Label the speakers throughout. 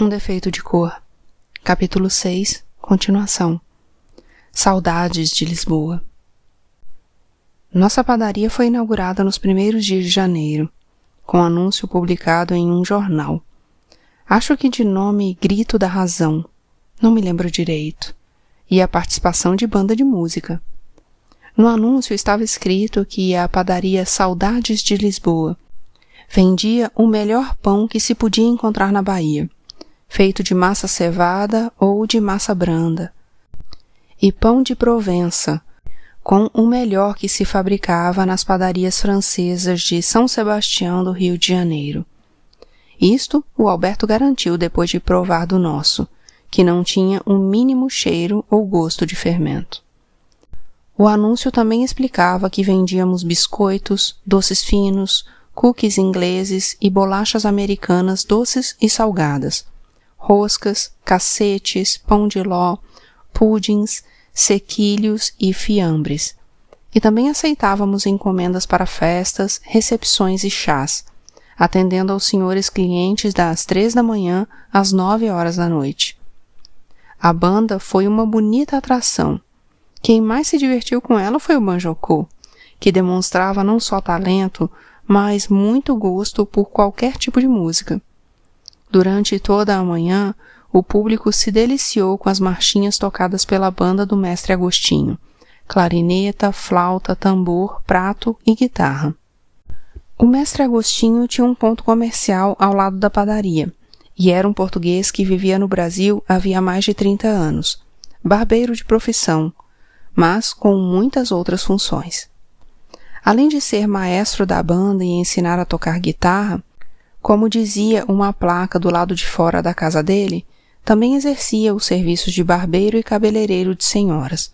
Speaker 1: Um defeito de cor. Capítulo 6. Continuação. Saudades de Lisboa. Nossa padaria foi inaugurada nos primeiros dias de janeiro, com anúncio publicado em um jornal. Acho que de nome Grito da Razão, não me lembro direito, e a participação de banda de música. No anúncio estava escrito que a padaria Saudades de Lisboa vendia o melhor pão que se podia encontrar na Bahia feito de massa cevada ou de massa branda, e pão de Provença, com o melhor que se fabricava nas padarias francesas de São Sebastião do Rio de Janeiro. Isto o Alberto garantiu depois de provar do nosso, que não tinha o um mínimo cheiro ou gosto de fermento. O anúncio também explicava que vendíamos biscoitos, doces finos, cookies ingleses e bolachas americanas doces e salgadas, roscas, cacetes, pão de ló, pudins, sequilhos e fiambres. E também aceitávamos encomendas para festas, recepções e chás, atendendo aos senhores clientes das três da manhã às nove horas da noite. A banda foi uma bonita atração. Quem mais se divertiu com ela foi o Banjocô, que demonstrava não só talento, mas muito gosto por qualquer tipo de música. Durante toda a manhã, o público se deliciou com as marchinhas tocadas pela banda do mestre Agostinho: clarineta, flauta, tambor, prato e guitarra. O mestre Agostinho tinha um ponto comercial ao lado da padaria, e era um português que vivia no Brasil havia mais de 30 anos, barbeiro de profissão, mas com muitas outras funções. Além de ser maestro da banda e ensinar a tocar guitarra, como dizia uma placa do lado de fora da casa dele, também exercia os serviços de barbeiro e cabeleireiro de senhoras.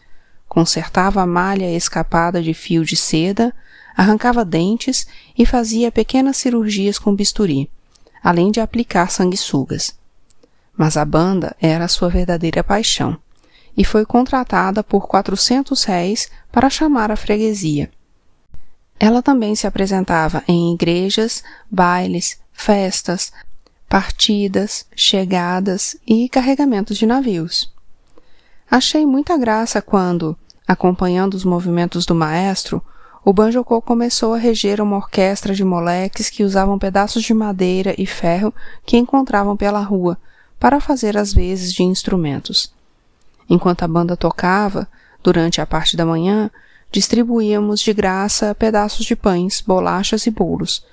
Speaker 1: Consertava a malha escapada de fio de seda, arrancava dentes e fazia pequenas cirurgias com bisturi, além de aplicar sanguessugas. Mas a banda era sua verdadeira paixão, e foi contratada por quatrocentos réis para chamar a freguesia. Ela também se apresentava em igrejas, bailes, festas, partidas, chegadas e carregamentos de navios. Achei muita graça quando, acompanhando os movimentos do maestro, o banjocô começou a reger uma orquestra de moleques que usavam pedaços de madeira e ferro que encontravam pela rua para fazer as vezes de instrumentos. Enquanto a banda tocava, durante a parte da manhã, distribuíamos de graça pedaços de pães, bolachas e bolos,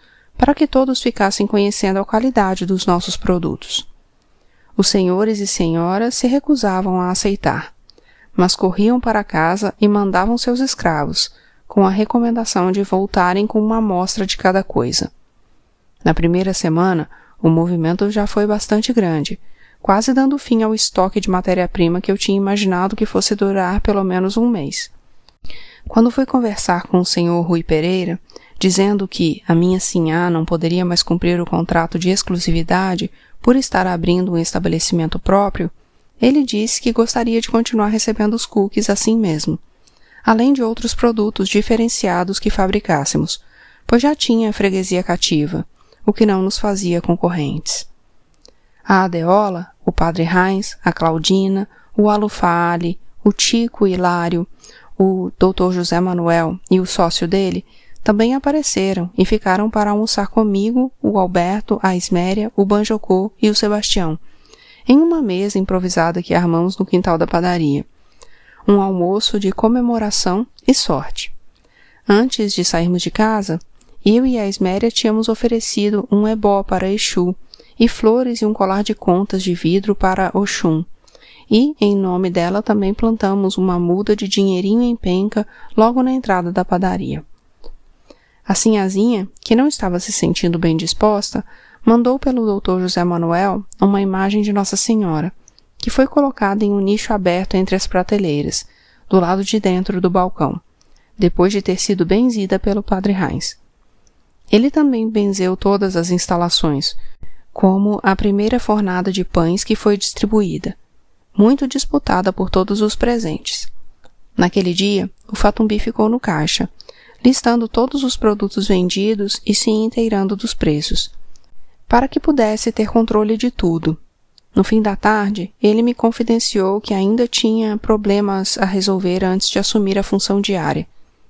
Speaker 1: para que todos ficassem conhecendo a qualidade dos nossos produtos. Os senhores e senhoras se recusavam a aceitar, mas corriam para casa e mandavam seus escravos, com a recomendação de voltarem com uma amostra de cada coisa. Na primeira semana, o movimento já foi bastante grande, quase dando fim ao estoque de matéria-prima que eu tinha imaginado que fosse durar pelo menos um mês. Quando fui conversar com o senhor Rui Pereira, dizendo que a minha sinhá não poderia mais cumprir o contrato de exclusividade por estar abrindo um estabelecimento próprio, ele disse que gostaria de continuar recebendo os cookies assim mesmo, além de outros produtos diferenciados que fabricássemos, pois já tinha a freguesia cativa, o que não nos fazia concorrentes. A Adeola, o padre Heinz, a Claudina, o Alufale, o Tico Hilário, o Dr. José Manuel e o sócio dele também apareceram e ficaram para almoçar comigo, o Alberto, a Isméria, o Banjocô e o Sebastião, em uma mesa improvisada que armamos no quintal da padaria. Um almoço de comemoração e sorte. Antes de sairmos de casa, eu e a Isméria tínhamos oferecido um ebó para Exu e flores e um colar de contas de vidro para Oxum. E, em nome dela, também plantamos uma muda de dinheirinho em penca logo na entrada da padaria. A sinhazinha, que não estava se sentindo bem disposta, mandou pelo doutor José Manuel uma imagem de Nossa Senhora, que foi colocada em um nicho aberto entre as prateleiras, do lado de dentro do balcão, depois de ter sido benzida pelo padre Heinz. Ele também benzeu todas as instalações, como a primeira fornada de pães que foi distribuída, muito disputada por todos os presentes. Naquele dia, o Fatumbi ficou no caixa, listando todos os produtos vendidos e se inteirando dos preços, para que pudesse ter controle de tudo. No fim da tarde, ele me confidenciou que ainda tinha problemas a resolver antes de assumir a função diária.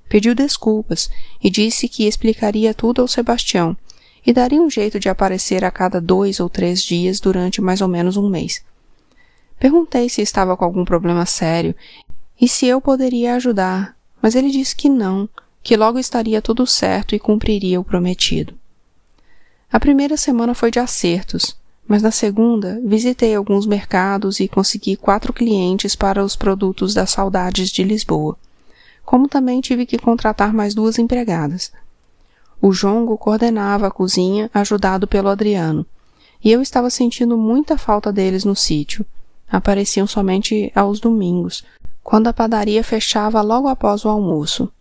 Speaker 1: Pediu desculpas e disse que explicaria tudo ao Sebastião e daria um jeito de aparecer a cada dois ou três dias durante mais ou menos um mês. Perguntei se estava com algum problema sério e se eu poderia ajudar, mas ele disse que não, que logo estaria tudo certo e cumpriria o prometido. A primeira semana foi de acertos, mas na segunda visitei alguns mercados e consegui quatro clientes para os produtos das saudades de Lisboa. Como também tive que contratar mais duas empregadas. O Jongo coordenava a cozinha, ajudado pelo Adriano, e eu estava sentindo muita falta deles no sítio. Apareciam somente aos domingos, quando a padaria fechava logo após o almoço.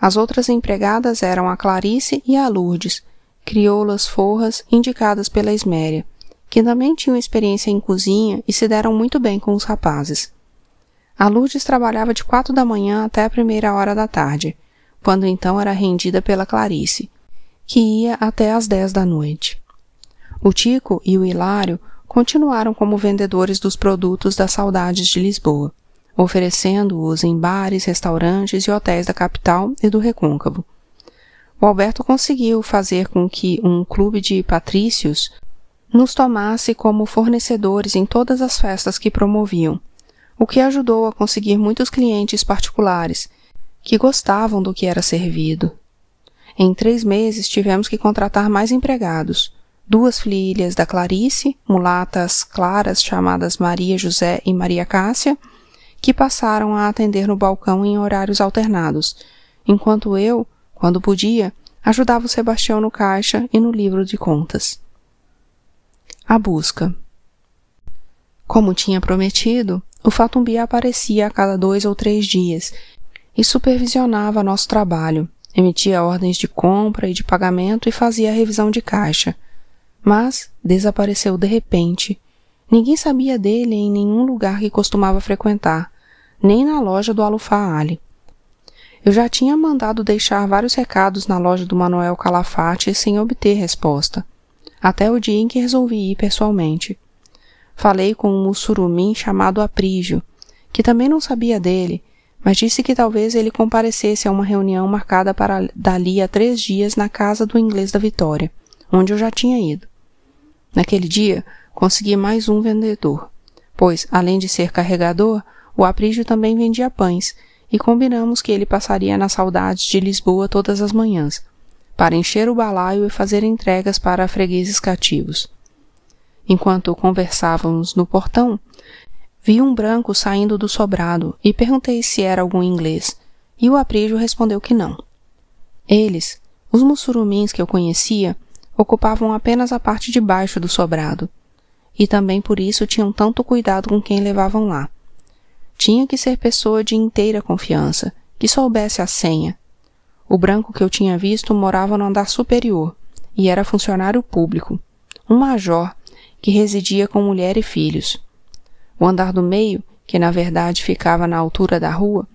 Speaker 1: As outras empregadas eram a Clarice e a Lourdes, crioulas forras indicadas pela Esméria, que também tinham experiência em cozinha e se deram muito bem com os rapazes. A Lourdes trabalhava de quatro da manhã até a primeira hora da tarde, quando então era rendida pela Clarice, que ia até às dez da noite. O Tico e o Hilário continuaram como vendedores dos produtos das saudades de Lisboa, oferecendo-os em bares, restaurantes e hotéis da capital e do recôncavo. O Alberto conseguiu fazer com que um clube de patrícios nos tomasse como fornecedores em todas as festas que promoviam, o que ajudou a conseguir muitos clientes particulares que gostavam do que era servido. Em três meses tivemos que contratar mais empregados, duas filhas da Clarice, mulatas claras chamadas Maria José e Maria Cássia, que passaram a atender no balcão em horários alternados, enquanto eu, quando podia, ajudava o Sebastião no caixa e no livro de contas. A busca. Como tinha prometido, o Fatumbi aparecia a cada dois ou três dias e supervisionava nosso trabalho, emitia ordens de compra e de pagamento e fazia a revisão de caixa. Mas desapareceu de repente. Ninguém sabia dele em nenhum lugar que costumava frequentar, nem na loja do Alufá Ali. Eu já tinha mandado deixar vários recados na loja do Manuel Calafate sem obter resposta, até o dia em que resolvi ir pessoalmente. Falei com um mussurumim chamado Aprígio, que também não sabia dele, mas disse que talvez ele comparecesse a uma reunião marcada para dali a três dias na casa do inglês da Vitória, onde eu já tinha ido. Naquele dia, consegui mais um vendedor, pois, além de ser carregador, o Aprígio também vendia pães, e combinamos que ele passaria nas saudades de Lisboa todas as manhãs, para encher o balaio e fazer entregas para fregueses cativos. Enquanto conversávamos no portão, vi um branco saindo do sobrado e perguntei se era algum inglês, e o aprígio respondeu que não. Eles, os mussurumins que eu conhecia, ocupavam apenas a parte de baixo do sobrado, e também por isso tinham tanto cuidado com quem levavam lá. Tinha que ser pessoa de inteira confiança, que soubesse a senha. O branco que eu tinha visto morava no andar superior e era funcionário público, um major que residia com mulher e filhos. O andar do meio, que na verdade ficava na altura da rua,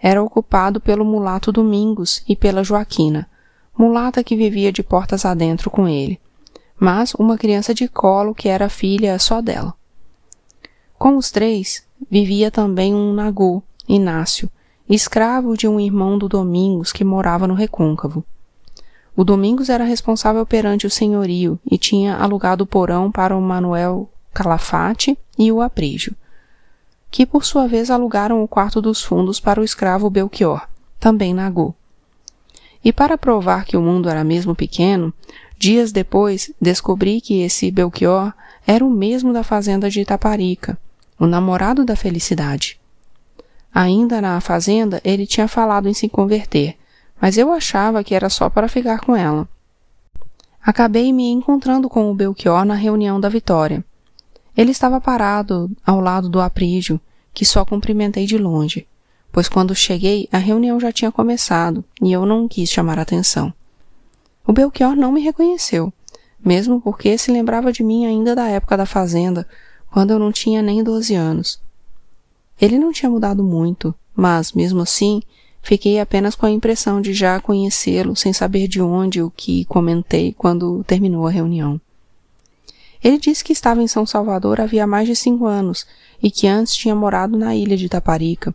Speaker 1: era ocupado pelo mulato Domingos e pela Joaquina, mulata que vivia de portas adentro com ele, mas uma criança de colo que era filha só dela. Com os três, vivia também um Nagô, Inácio, escravo de um irmão do Domingos que morava no recôncavo. O Domingos era responsável perante o senhorio e tinha alugado o porão para o Manuel Calafate e o Aprígio, que por sua vez alugaram o quarto dos fundos para o escravo Belchior, também Nagô. E para provar que o mundo era mesmo pequeno, dias depois descobri que esse Belchior era o mesmo da fazenda de Itaparica, o namorado da felicidade. Ainda na fazenda, ele tinha falado em se converter, mas eu achava que era só para ficar com ela. Acabei me encontrando com o Belchior na reunião da Vitória. Ele estava parado ao lado do Aprígio, que só cumprimentei de longe, pois quando cheguei a reunião já tinha começado e eu não quis chamar atenção. O Belchior não me reconheceu, mesmo porque se lembrava de mim ainda da época da fazenda, quando eu não tinha nem doze anos. Ele não tinha mudado muito, mas, mesmo assim, fiquei apenas com a impressão de já conhecê-lo sem saber de onde o que comentei quando terminou a reunião. Ele disse que estava em São Salvador havia mais de cinco anos e que antes tinha morado na ilha de Taparica.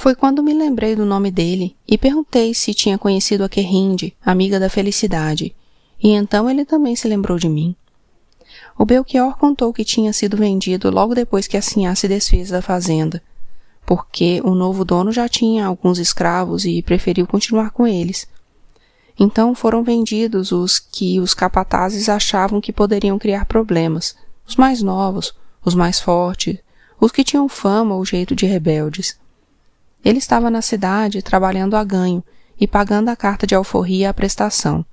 Speaker 1: Foi quando me lembrei do nome dele e perguntei se tinha conhecido a Querrinde, amiga da felicidade, e então ele também se lembrou de mim. O Belchior contou que tinha sido vendido logo depois que a Sinhá se desfez da fazenda, porque o novo dono já tinha alguns escravos e preferiu continuar com eles. Então foram vendidos os que os capatazes achavam que poderiam criar problemas, os mais novos, os mais fortes, os que tinham fama ou jeito de rebeldes. Ele estava na cidade trabalhando a ganho e pagando a carta de alforria à prestação,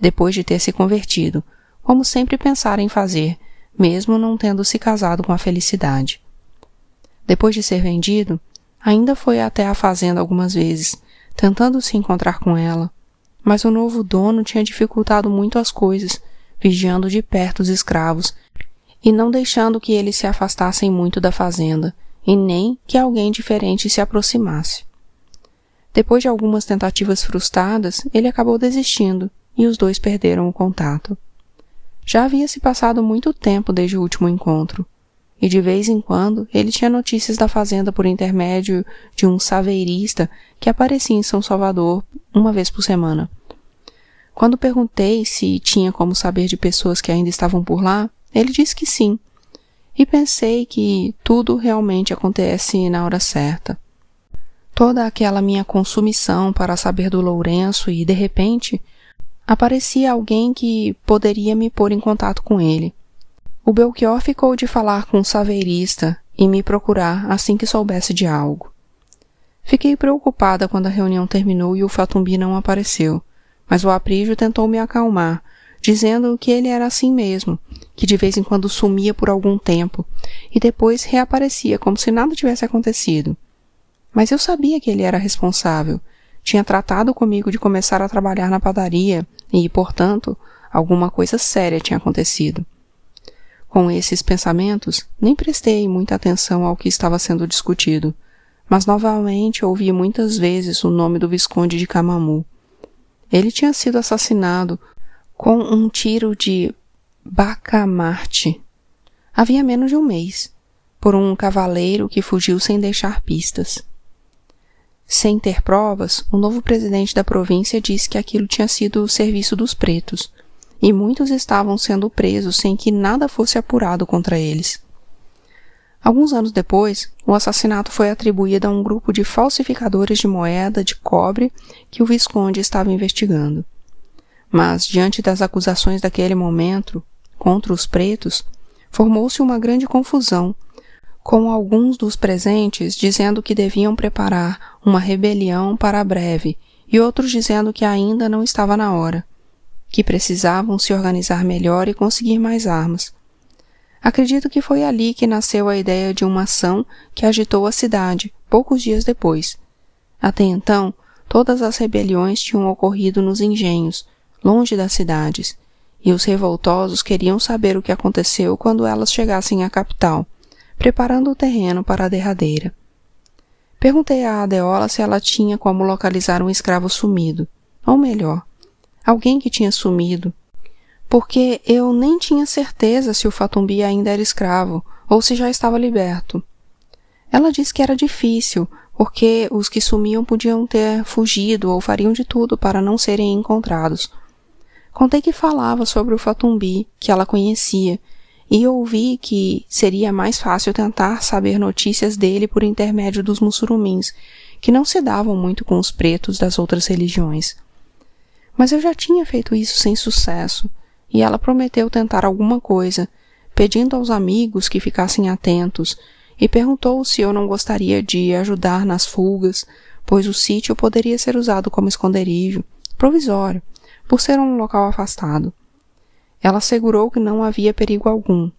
Speaker 1: depois de ter se convertido, como sempre pensara em fazer, mesmo não tendo se casado com a felicidade. Depois de ser vendido, ainda foi até a fazenda algumas vezes, tentando se encontrar com ela, mas o novo dono tinha dificultado muito as coisas, vigiando de perto os escravos e não deixando que eles se afastassem muito da fazenda, e nem que alguém diferente se aproximasse. Depois de algumas tentativas frustradas, ele acabou desistindo e os dois perderam o contato. Já havia se passado muito tempo desde o último encontro, e de vez em quando ele tinha notícias da fazenda por intermédio de um saveirista que aparecia em São Salvador uma vez por semana. Quando perguntei se tinha como saber de pessoas que ainda estavam por lá, ele disse que sim, e pensei que tudo realmente acontece na hora certa. Toda aquela minha consumição para saber do Lourenço e, de repente, aparecia alguém que poderia me pôr em contato com ele. O Belchior ficou de falar com o saveirista e me procurar assim que soubesse de algo. Fiquei preocupada quando a reunião terminou e o Fatumbi não apareceu, mas o Aprígio tentou me acalmar, dizendo que ele era assim mesmo, que de vez em quando sumia por algum tempo e depois reaparecia como se nada tivesse acontecido. Mas eu sabia que ele era responsável tinha tratado comigo de começar a trabalhar na padaria e, portanto, alguma coisa séria tinha acontecido. Com esses pensamentos, nem prestei muita atenção ao que estava sendo discutido, mas novamente ouvi muitas vezes o nome do Visconde de Camamu. Ele tinha sido assassinado com um tiro de bacamarte. Havia menos de um mês, por um cavaleiro que fugiu sem deixar pistas. Sem ter provas, o novo presidente da província disse que aquilo tinha sido o serviço dos pretos, e muitos estavam sendo presos sem que nada fosse apurado contra eles. Alguns anos depois, o assassinato foi atribuído a um grupo de falsificadores de moeda de cobre que o Visconde estava investigando. Mas, diante das acusações daquele momento contra os pretos, formou-se uma grande confusão com alguns dos presentes dizendo que deviam preparar uma rebelião para breve e outros dizendo que ainda não estava na hora, que precisavam se organizar melhor e conseguir mais armas. Acredito que foi ali que nasceu a ideia de uma ação que agitou a cidade, poucos dias depois. Até então, todas as rebeliões tinham ocorrido nos engenhos, longe das cidades, e os revoltosos queriam saber o que aconteceu quando elas chegassem à capital preparando o terreno para a derradeira. Perguntei à Adeola se ela tinha como localizar um escravo sumido, ou melhor, alguém que tinha sumido, porque eu nem tinha certeza se o Fatumbi ainda era escravo ou se já estava liberto. Ela disse que era difícil, porque os que sumiam podiam ter fugido ou fariam de tudo para não serem encontrados. Contei que falava sobre o Fatumbi, que ela conhecia, e ouvi que seria mais fácil tentar saber notícias dele por intermédio dos mussurumins, que não se davam muito com os pretos das outras religiões. Mas eu já tinha feito isso sem sucesso, e ela prometeu tentar alguma coisa, pedindo aos amigos que ficassem atentos, e perguntou se eu não gostaria de ajudar nas fugas, pois o sítio poderia ser usado como esconderijo, provisório, por ser um local afastado. Ela assegurou que não havia perigo algum,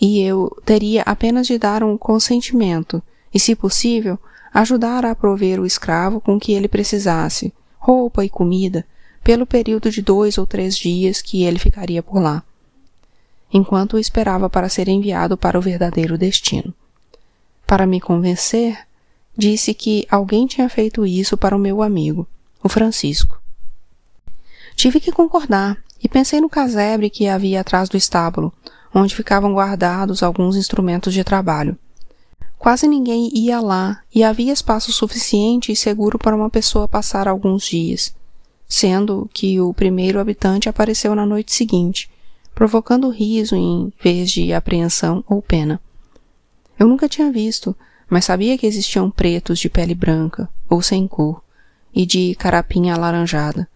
Speaker 1: e eu teria apenas de dar um consentimento e, se possível, ajudar a prover o escravo com que ele precisasse, roupa e comida, pelo período de dois ou três dias que ele ficaria por lá, enquanto o esperava para ser enviado para o verdadeiro destino. Para me convencer, disse que alguém tinha feito isso para o meu amigo, o Francisco. Tive que concordar e pensei no casebre que havia atrás do estábulo, onde ficavam guardados alguns instrumentos de trabalho. Quase ninguém ia lá e havia espaço suficiente e seguro para uma pessoa passar alguns dias, sendo que o primeiro habitante apareceu na noite seguinte, provocando riso em vez de apreensão ou pena. Eu nunca tinha visto, mas sabia que existiam pretos de pele branca ou sem cor e de carapinha alaranjada.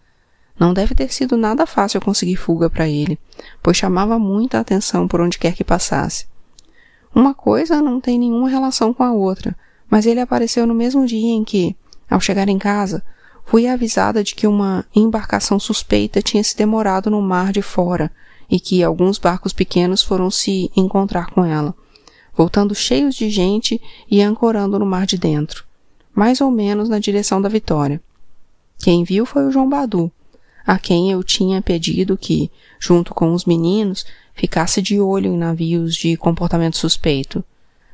Speaker 1: Não deve ter sido nada fácil conseguir fuga para ele, pois chamava muita atenção por onde quer que passasse. Uma coisa não tem nenhuma relação com a outra, mas ele apareceu no mesmo dia em que, ao chegar em casa, fui avisada de que uma embarcação suspeita tinha se demorado no mar de fora e que alguns barcos pequenos foram se encontrar com ela, voltando cheios de gente e ancorando no mar de dentro, mais ou menos na direção da Vitória. Quem viu foi o João Badu, a quem eu tinha pedido que, junto com os meninos, ficasse de olho em navios de comportamento suspeito.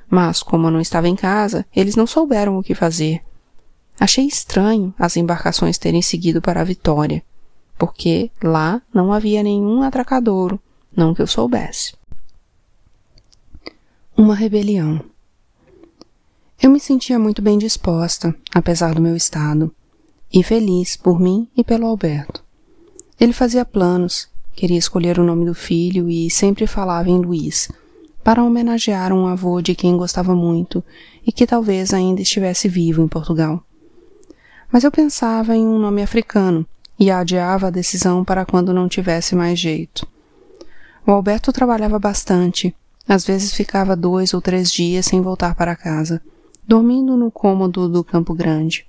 Speaker 1: Mas, como eu não estava em casa, eles não souberam o que fazer. Achei estranho as embarcações terem seguido para a Vitória, porque lá não havia nenhum atracadouro, não que eu soubesse. Uma rebelião. Eu me sentia muito bem disposta, apesar do meu estado, e feliz por mim e pelo Alberto. Ele fazia planos, Queria escolher o nome do filho e sempre falava em Luiz, para homenagear um avô de quem gostava muito e que talvez ainda estivesse vivo em Portugal. Mas eu pensava em um nome africano e adiava a decisão para quando não tivesse mais jeito. O Alberto trabalhava bastante, às vezes ficava dois ou três dias sem voltar para casa, dormindo no cômodo do Campo Grande.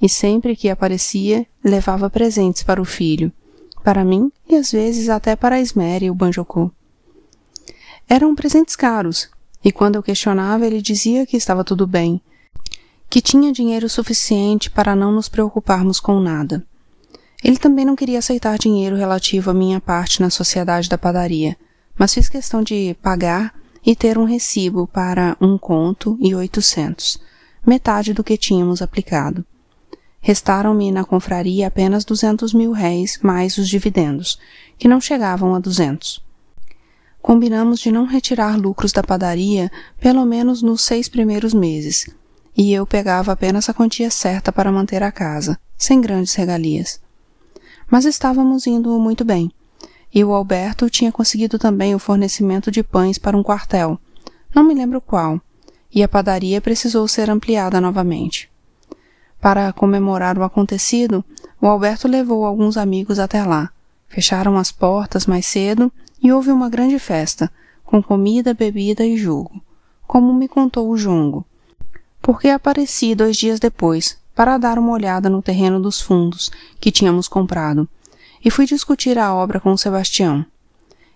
Speaker 1: E sempre que aparecia, levava presentes para o filho, para mim e às vezes até para a e o Banjocô. Eram presentes caros, e quando eu questionava ele dizia que estava tudo bem, que tinha dinheiro suficiente para não nos preocuparmos com nada. Ele também não queria aceitar dinheiro relativo à minha parte na sociedade da padaria, mas fiz questão de pagar e ter um recibo para um conto e oitocentos, metade do que tínhamos aplicado. Restaram-me na confraria apenas duzentos mil réis mais os dividendos, que não chegavam a duzentos. Combinamos de não retirar lucros da padaria pelo menos nos seis primeiros meses, e eu pegava apenas a quantia certa para manter a casa, sem grandes regalias. Mas estávamos indo muito bem, e o Alberto tinha conseguido também o fornecimento de pães para um quartel, não me lembro qual, e a padaria precisou ser ampliada novamente. Para comemorar o acontecido, o Alberto levou alguns amigos até lá. Fecharam as portas mais cedo e houve uma grande festa, com comida, bebida e jogo, como me contou o Jongo. Porque apareci dois dias depois, para dar uma olhada no terreno dos fundos que tínhamos comprado, e fui discutir a obra com o Sebastião.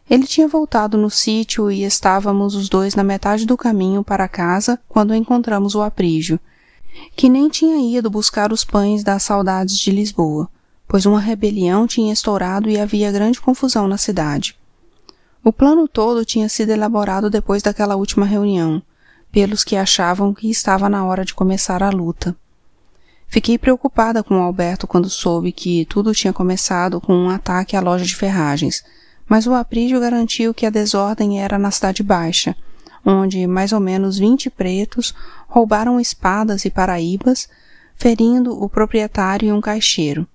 Speaker 1: Ele tinha voltado no sítio e estávamos os dois na metade do caminho para casa quando encontramos o Aprígio, que nem tinha ido buscar os pães das saudades de Lisboa, pois uma rebelião tinha estourado e havia grande confusão na cidade. O plano todo tinha sido elaborado depois daquela última reunião, pelos que achavam que estava na hora de começar a luta. Fiquei preocupada com Alberto quando soube que tudo tinha começado com um ataque à loja de ferragens, mas o Aprígio garantiu que a desordem era na Cidade Baixa, onde mais ou menos vinte pretos roubaram espadas e paraíbas, ferindo o proprietário e um caixeiro.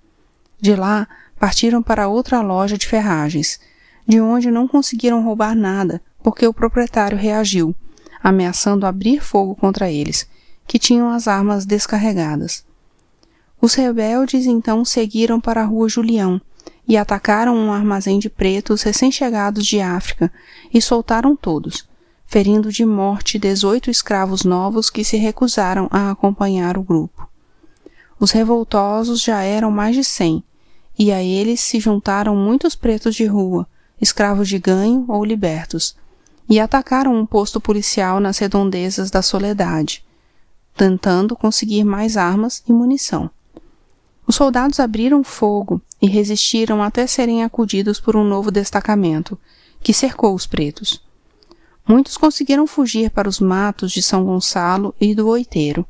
Speaker 1: De lá, partiram para outra loja de ferragens, de onde não conseguiram roubar nada, porque o proprietário reagiu, ameaçando abrir fogo contra eles, que tinham as armas descarregadas. Os rebeldes então seguiram para a rua Julião e atacaram um armazém de pretos recém-chegados de África e soltaram todos, ferindo de morte dezoito escravos novos que se recusaram a acompanhar o grupo. Os revoltosos já eram mais de cem, e a eles se juntaram muitos pretos de rua, escravos de ganho ou libertos, e atacaram um posto policial nas redondezas da Soledade, tentando conseguir mais armas e munição. Os soldados abriram fogo e resistiram até serem acudidos por um novo destacamento, que cercou os pretos. Muitos conseguiram fugir para os matos de São Gonçalo e do Oiteiro,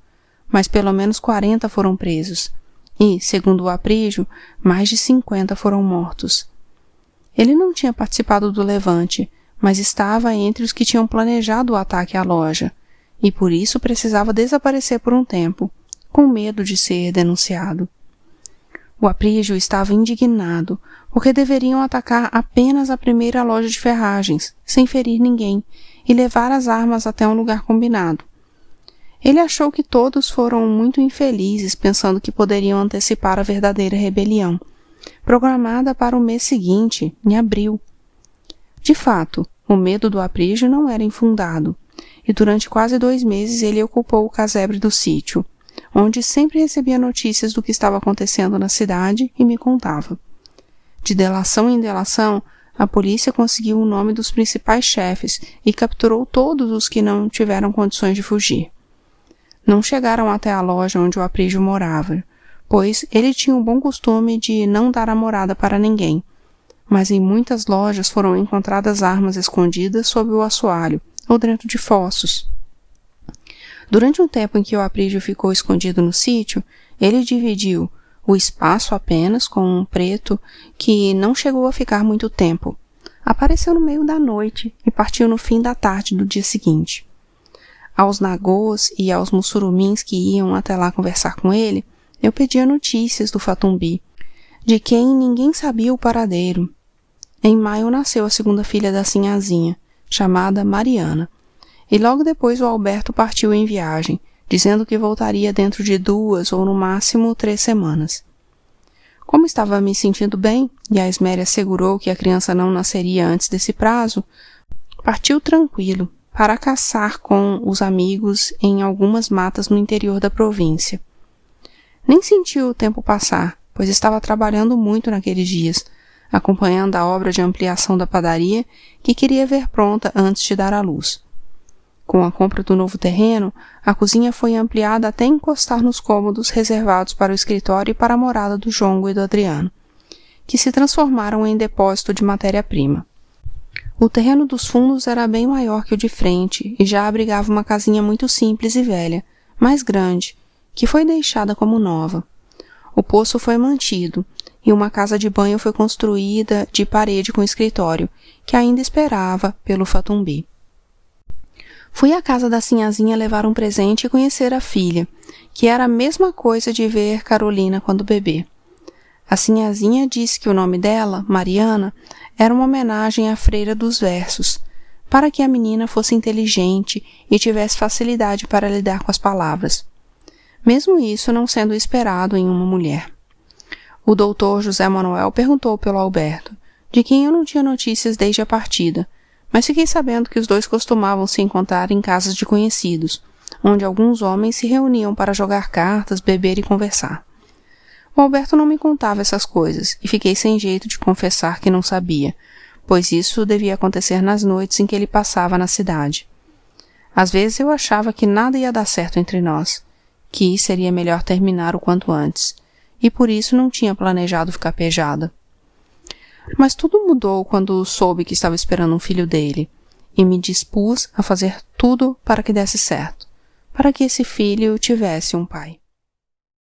Speaker 1: mas pelo menos quarenta foram presos, e, segundo o Aprígio, mais de cinquenta foram mortos. Ele não tinha participado do levante, mas estava entre os que tinham planejado o ataque à loja, e por isso precisava desaparecer por um tempo, com medo de ser denunciado. O Aprígio estava indignado, porque deveriam atacar apenas a primeira loja de ferragens, sem ferir ninguém, e levar as armas até um lugar combinado. Ele achou que todos foram muito infelizes pensando que poderiam antecipar a verdadeira rebelião, programada para o mês seguinte, em abril. De fato, o medo do Aprígio não era infundado, e durante quase dois meses ele ocupou o casebre do sítio, onde sempre recebia notícias do que estava acontecendo na cidade e me contava. De delação em delação, a polícia conseguiu o nome dos principais chefes e capturou todos os que não tiveram condições de fugir. Não chegaram até a loja onde o Aprígio morava, pois ele tinha o bom costume de não dar a morada para ninguém. Mas em muitas lojas foram encontradas armas escondidas sob o assoalho ou dentro de fossos. Durante um tempo em que o Aprígio ficou escondido no sítio, ele dividiu o espaço apenas com um preto que não chegou a ficar muito tempo. Apareceu no meio da noite e partiu no fim da tarde do dia seguinte. Aos nagôs e aos mussurumins que iam até lá conversar com ele, eu pedia notícias do Fatumbi, de quem ninguém sabia o paradeiro. Em maio nasceu a segunda filha da Sinhazinha, chamada Mariana, e logo depois o Alberto partiu em viagem, dizendo que voltaria dentro de duas ou no máximo três semanas. Como estava me sentindo bem e a Esméria assegurou que a criança não nasceria antes desse prazo, partiu tranquilo para caçar com os amigos em algumas matas no interior da província. Nem sentiu o tempo passar, pois estava trabalhando muito naqueles dias, acompanhando a obra de ampliação da padaria que queria ver pronta antes de dar à luz. Com a compra do novo terreno, a cozinha foi ampliada até encostar nos cômodos reservados para o escritório e para a morada do Jongo e do Adriano, que se transformaram em depósito de matéria-prima. O terreno dos fundos era bem maior que o de frente e já abrigava uma casinha muito simples e velha, mais grande, que foi deixada como nova. O poço foi mantido e uma casa de banho foi construída de parede com escritório, que ainda esperava pelo Fatumbi. Fui à casa da Sinhazinha levar um presente e conhecer a filha, que era a mesma coisa de ver Carolina quando bebê. A Sinhazinha disse que o nome dela, Mariana, era uma homenagem à freira dos versos, para que a menina fosse inteligente e tivesse facilidade para lidar com as palavras. Mesmo isso não sendo esperado em uma mulher. O doutor José Manuel perguntou pelo Alberto, de quem eu não tinha notícias desde a partida, mas fiquei sabendo que os dois costumavam se encontrar em casas de conhecidos, onde alguns homens se reuniam para jogar cartas, beber e conversar. O Alberto não me contava essas coisas e fiquei sem jeito de confessar que não sabia, pois isso devia acontecer nas noites em que ele passava na cidade. Às vezes eu achava que nada ia dar certo entre nós, que seria melhor terminar o quanto antes, e por isso não tinha planejado ficar pejada. Mas tudo mudou quando soube que estava esperando um filho dele, e me dispus a fazer tudo para que desse certo, para que esse filho tivesse um pai.